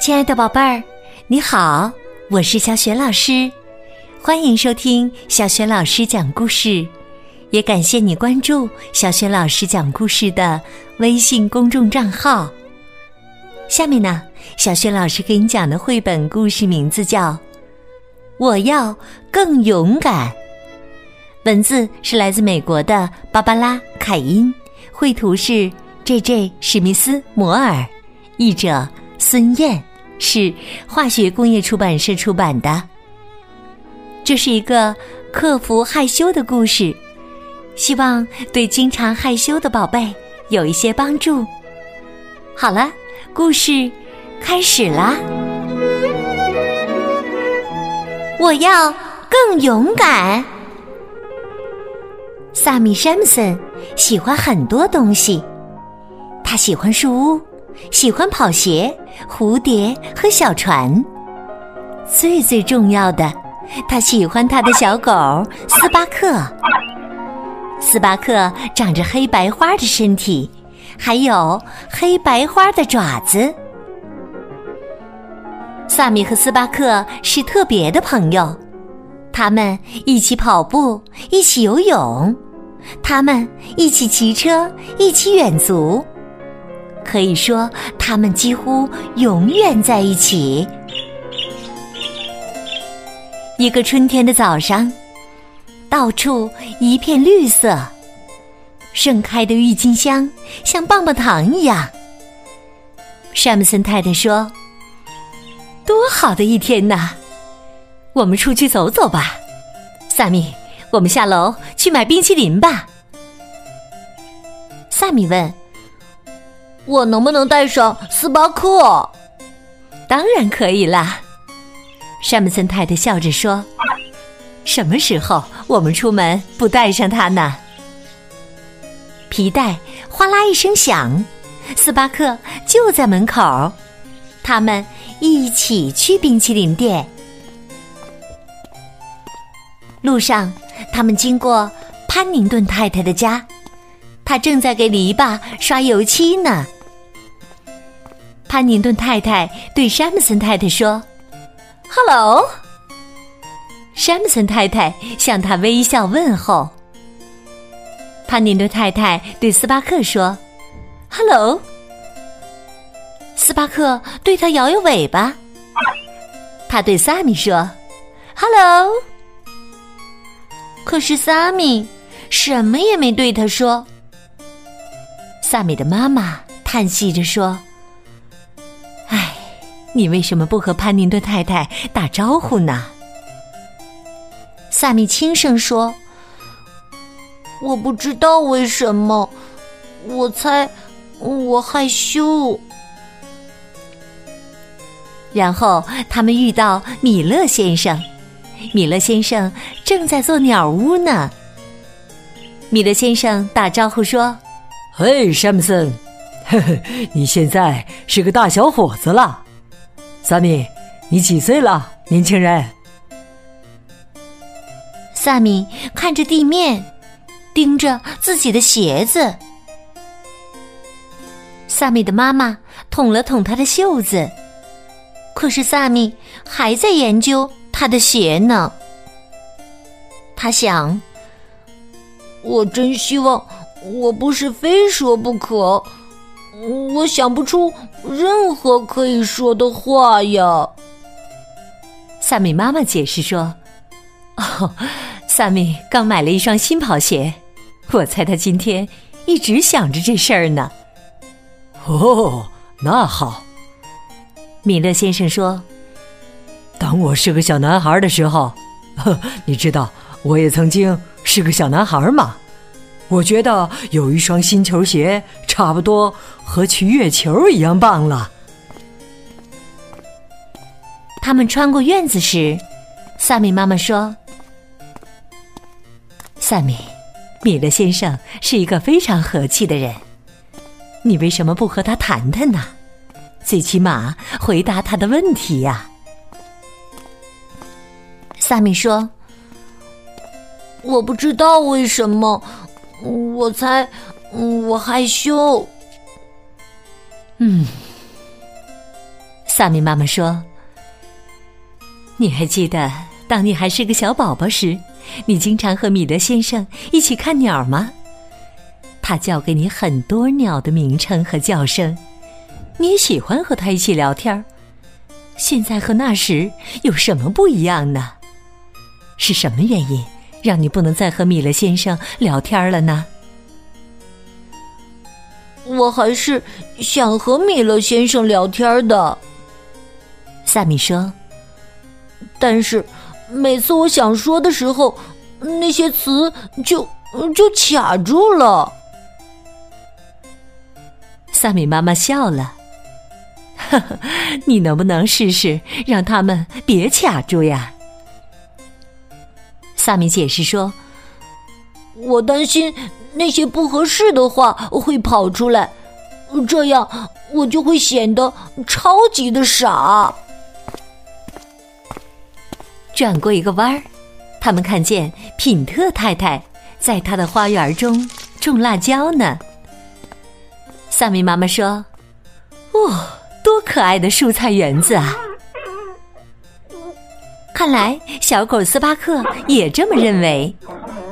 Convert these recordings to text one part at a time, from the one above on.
亲爱的宝贝儿，你好，我是小雪老师，欢迎收听小雪老师讲故事，也感谢你关注小雪老师讲故事的微信公众账号。下面呢，小雪老师给你讲的绘本故事名字叫《我要更勇敢》，文字是来自美国的芭芭拉·凯因，绘图是 J.J. 史密斯·摩尔，译者孙燕。是化学工业出版社出版的。这是一个克服害羞的故事，希望对经常害羞的宝贝有一些帮助。好了，故事开始啦！我要更勇敢。萨米·山姆森喜欢很多东西，他喜欢树屋。喜欢跑鞋、蝴蝶和小船。最最重要的，他喜欢他的小狗斯巴克。斯巴克长着黑白花的身体，还有黑白花的爪子。萨米和斯巴克是特别的朋友，他们一起跑步，一起游泳，他们一起骑车，一起远足。可以说，他们几乎永远在一起。一个春天的早上，到处一片绿色，盛开的郁金香像棒棒糖一样。山姆森太太说：“多好的一天呐！我们出去走走吧，萨米，我们下楼去买冰淇淋吧。”萨米问。我能不能带上斯巴克？当然可以啦，山姆森太太笑着说：“什么时候我们出门不带上它呢？”皮带哗啦一声响，斯巴克就在门口。他们一起去冰淇淋店。路上，他们经过潘宁顿太太的家，她正在给篱笆刷油漆呢。潘宁顿太太对山姆森太太说：“Hello。”山姆森太太向他微笑问候。潘宁顿太太对斯巴克说：“Hello。”斯巴克对他摇摇尾巴。他对萨米说：“Hello。”可是萨米什么也没对他说。萨米的妈妈叹息着说。哎你为什么不和潘宁顿太太打招呼呢？萨米轻声说：“我不知道为什么，我猜我害羞。”然后他们遇到米勒先生，米勒先生正在做鸟屋呢。米勒先生打招呼说：“嘿，山姆森，呵呵，你现在是个大小伙子了。”萨米，你几岁了，年轻人？萨米看着地面，盯着自己的鞋子。萨米的妈妈捅了捅他的袖子，可是萨米还在研究他的鞋呢。他想：我真希望我不是非说不可。我想不出任何可以说的话呀。萨米妈妈解释说：“哦，萨米刚买了一双新跑鞋，我猜他今天一直想着这事儿呢。”哦，那好。米勒先生说：“当我是个小男孩的时候，呵，你知道我也曾经是个小男孩嘛。我觉得有一双新球鞋。”差不多和去月球一样棒了。他们穿过院子时，萨米妈妈说：“萨米，米勒先生是一个非常和气的人，你为什么不和他谈谈呢？最起码回答他的问题呀。”萨米说：“我不知道为什么，我猜。”嗯，我害羞。嗯，萨米妈妈说：“你还记得当你还是个小宝宝时，你经常和米德先生一起看鸟吗？他教给你很多鸟的名称和叫声，你也喜欢和他一起聊天儿。现在和那时有什么不一样呢？是什么原因让你不能再和米勒先生聊天了呢？”我还是想和米勒先生聊天的，萨米说。但是每次我想说的时候，那些词就就卡住了。萨米妈妈笑了，呵呵，你能不能试试让他们别卡住呀？萨米解释说：“我担心。”那些不合适的话会跑出来，这样我就会显得超级的傻。转过一个弯儿，他们看见品特太太在她的花园中种辣椒呢。萨米妈妈说：“哦，多可爱的蔬菜园子啊！”看来小狗斯巴克也这么认为。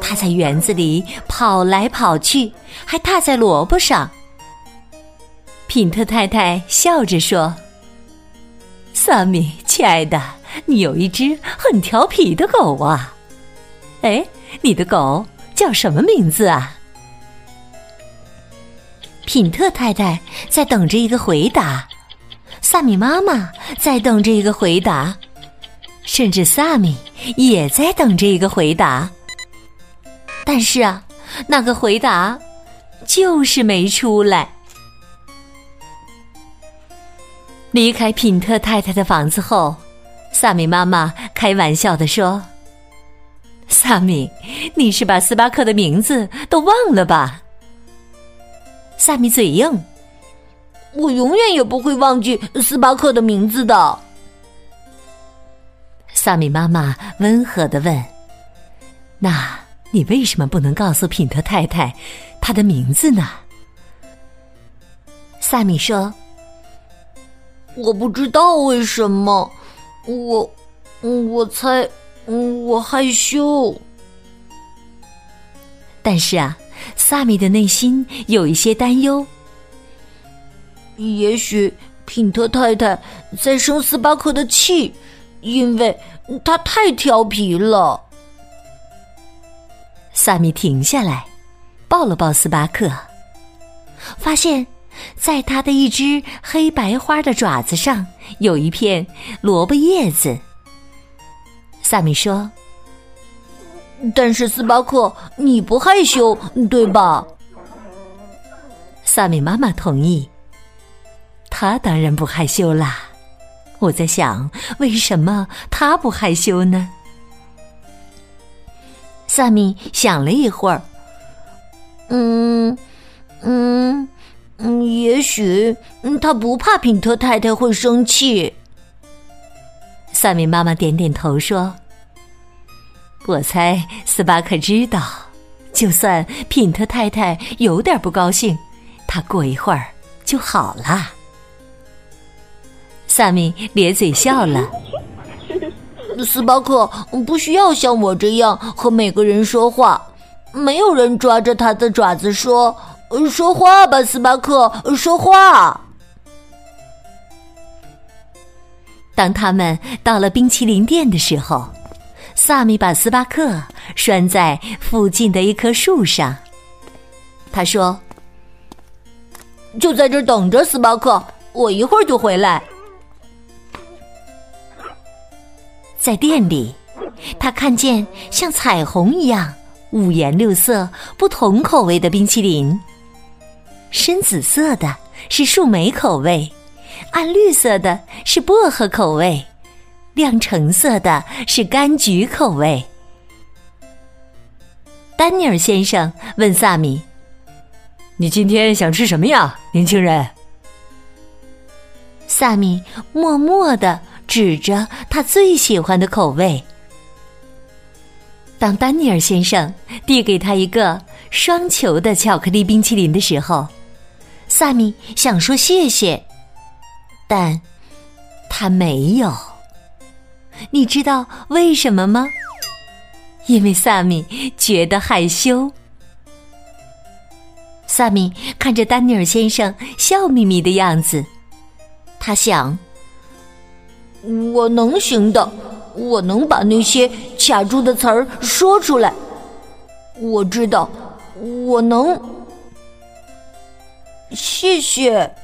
他在园子里跑来跑去，还踏在萝卜上。品特太太笑着说：“萨米，亲爱的，你有一只很调皮的狗啊！哎，你的狗叫什么名字啊？”品特太太在等着一个回答，萨米妈妈在等着一个回答，甚至萨米也在等着一个回答。但是啊，那个回答就是没出来。离开品特太太的房子后，萨米妈妈开玩笑的说：“萨米，你是把斯巴克的名字都忘了吧？”萨米嘴硬：“我永远也不会忘记斯巴克的名字的。”萨米妈妈温和的问：“那？”你为什么不能告诉品特太太她的名字呢？萨米说：“我不知道为什么，我，我猜，我害羞。但是啊，萨米的内心有一些担忧。也许品特太太在生斯巴克的气，因为他太调皮了。”萨米停下来，抱了抱斯巴克，发现，在他的一只黑白花的爪子上有一片萝卜叶子。萨米说：“但是斯巴克，你不害羞，对吧？”萨米妈妈同意。他当然不害羞啦。我在想，为什么他不害羞呢？萨米想了一会儿，嗯，嗯，嗯，也许他不怕品特太太会生气。萨米妈妈点点头说：“我猜斯巴克知道，就算品特太太有点不高兴，他过一会儿就好了。”萨米咧嘴笑了。斯巴克不需要像我这样和每个人说话，没有人抓着他的爪子说：“说话吧，斯巴克，说话。”当他们到了冰淇淋店的时候，萨米把斯巴克拴在附近的一棵树上。他说：“就在这等着，斯巴克，我一会儿就回来。”在店里，他看见像彩虹一样五颜六色、不同口味的冰淇淋。深紫色的是树莓口味，暗绿色的是薄荷口味，亮橙色的是柑橘口味。丹尼尔先生问萨米：“你今天想吃什么呀，年轻人？”萨米默默的。指着他最喜欢的口味。当丹尼尔先生递给他一个双球的巧克力冰淇淋的时候，萨米想说谢谢，但他没有。你知道为什么吗？因为萨米觉得害羞。萨米看着丹尼尔先生笑眯眯的样子，他想：“我能行的，我能把那些卡住的词儿说出来。我知道，我能。”谢谢。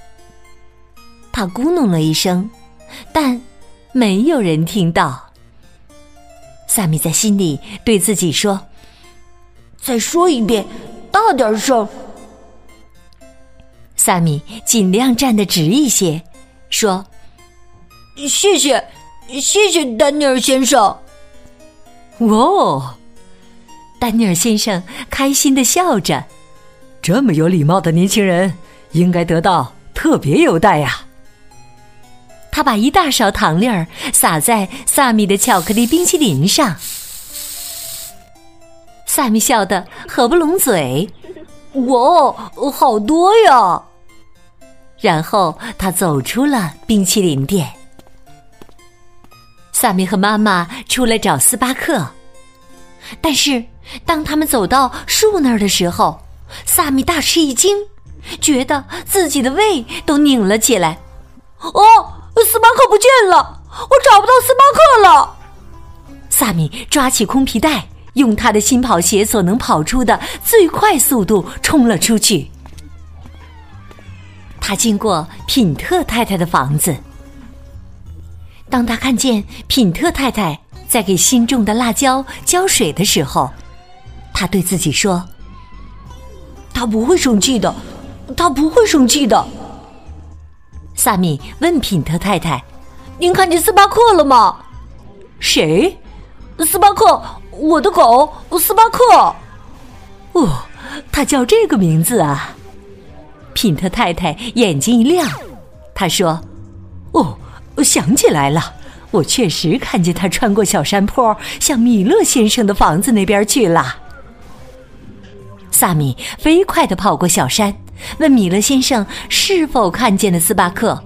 他咕哝了一声，但没有人听到。萨米在心里对自己说：“再说一遍，大点声。”萨米尽量站得直一些，说：“谢谢，谢谢，丹尼尔先生。”哇哦，丹尼尔先生开心的笑着。这么有礼貌的年轻人，应该得到特别优待呀。他把一大勺糖粒儿撒在萨米的巧克力冰淇淋上，萨米笑得合不拢嘴。哇，好多呀！然后他走出了冰淇淋店。萨米和妈妈出来找斯巴克，但是当他们走到树那儿的时候，萨米大吃一惊，觉得自己的胃都拧了起来。哦！斯巴克不见了，我找不到斯巴克了。萨米抓起空皮带，用他的新跑鞋所能跑出的最快速度冲了出去。他经过品特太太的房子，当他看见品特太太在给新种的辣椒浇水的时候，他对自己说：“他不会生气的，他不会生气的。”萨米问品特太太：“您看见斯巴克了吗？”“谁？”“斯巴克，我的狗，斯巴克。”“哦，他叫这个名字啊！”品特太太眼睛一亮，他说：“哦，我想起来了，我确实看见他穿过小山坡，向米勒先生的房子那边去了。”萨米飞快的跑过小山。问米勒先生是否看见了斯巴克？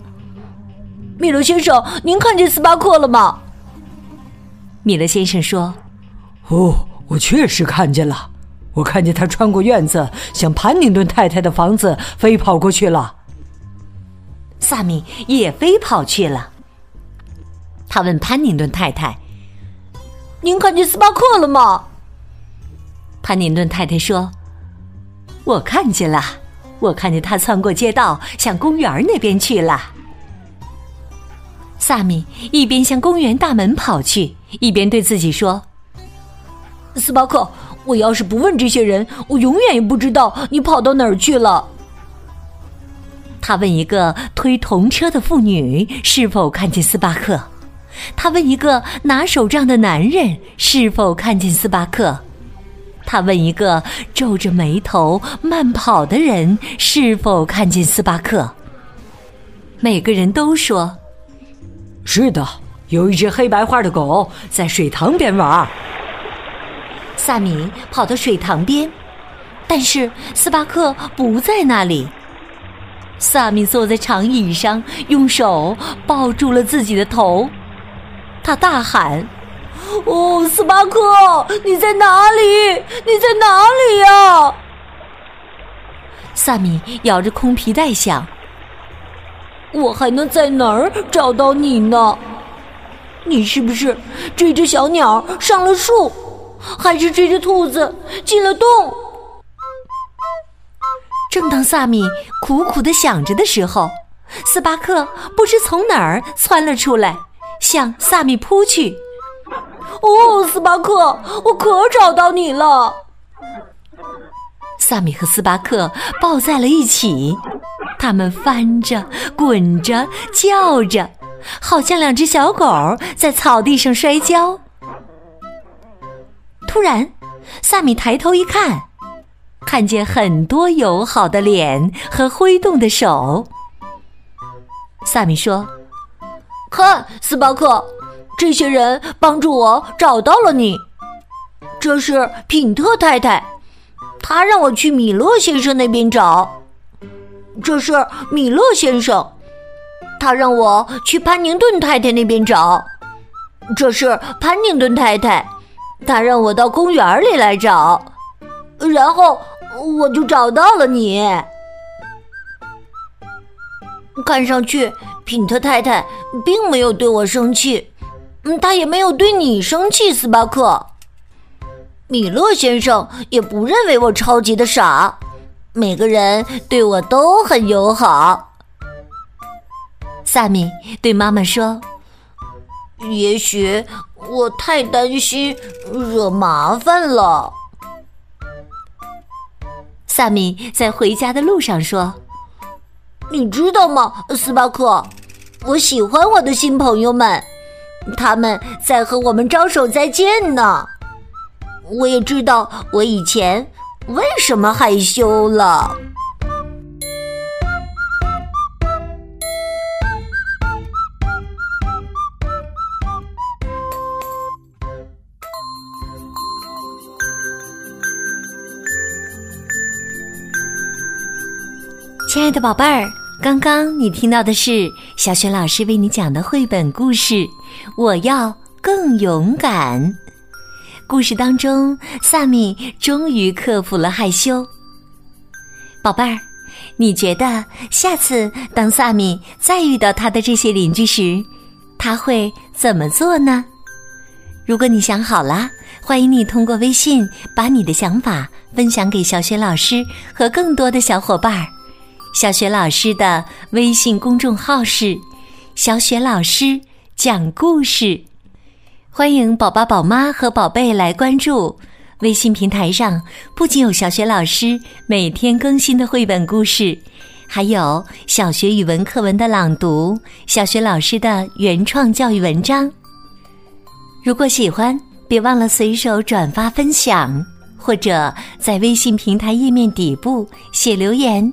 米勒先生，您看见斯巴克了吗？米勒先生说：“哦，我确实看见了，我看见他穿过院子，向潘宁顿太太的房子飞跑过去了。”萨米也飞跑去了。他问潘宁顿太太：“您看见斯巴克了吗？”潘宁顿太太说：“我看见了。”我看见他穿过街道，向公园那边去了。萨米一边向公园大门跑去，一边对自己说：“斯巴克，我要是不问这些人，我永远也不知道你跑到哪儿去了。”他问一个推童车的妇女是否看见斯巴克，他问一个拿手杖的男人是否看见斯巴克。他问一个皱着眉头慢跑的人是否看见斯巴克。每个人都说：“是的，有一只黑白花的狗在水塘边玩。”萨米跑到水塘边，但是斯巴克不在那里。萨米坐在长椅上，用手抱住了自己的头，他大喊。哦，斯巴克，你在哪里？你在哪里呀？萨米咬着空皮带想：我还能在哪儿找到你呢？你是不是追着小鸟上了树，还是追着兔子进了洞？正当萨米苦苦的想着的时候，斯巴克不知从哪儿窜了出来，向萨米扑去。哦，斯巴克，我可找到你了！萨米和斯巴克抱在了一起，他们翻着、滚着、叫着，好像两只小狗在草地上摔跤。突然，萨米抬头一看，看见很多友好的脸和挥动的手。萨米说：“看，斯巴克。”这些人帮助我找到了你。这是品特太太，他让我去米勒先生那边找。这是米勒先生，他让我去潘宁顿太太那边找。这是潘宁顿太太，他让我到公园里来找。然后我就找到了你。看上去，品特太太并没有对我生气，嗯，他也没有对你生气，斯巴克。米勒先生也不认为我超级的傻，每个人对我都很友好。萨米对妈妈说：“也许我太担心惹麻烦了。”萨米在回家的路上说：“你知道吗，斯巴克？我喜欢我的新朋友们，他们在和我们招手再见呢。”我也知道我以前为什么害羞了。亲爱的宝贝儿，刚刚你听到的是小雪老师为你讲的绘本故事《我要更勇敢》。故事当中，萨米终于克服了害羞。宝贝儿，你觉得下次当萨米再遇到他的这些邻居时，他会怎么做呢？如果你想好了，欢迎你通过微信把你的想法分享给小雪老师和更多的小伙伴儿。小雪老师的微信公众号是“小雪老师讲故事”。欢迎宝宝、宝妈和宝贝来关注微信平台上，不仅有小学老师每天更新的绘本故事，还有小学语文课文的朗读，小学老师的原创教育文章。如果喜欢，别忘了随手转发分享，或者在微信平台页面底部写留言，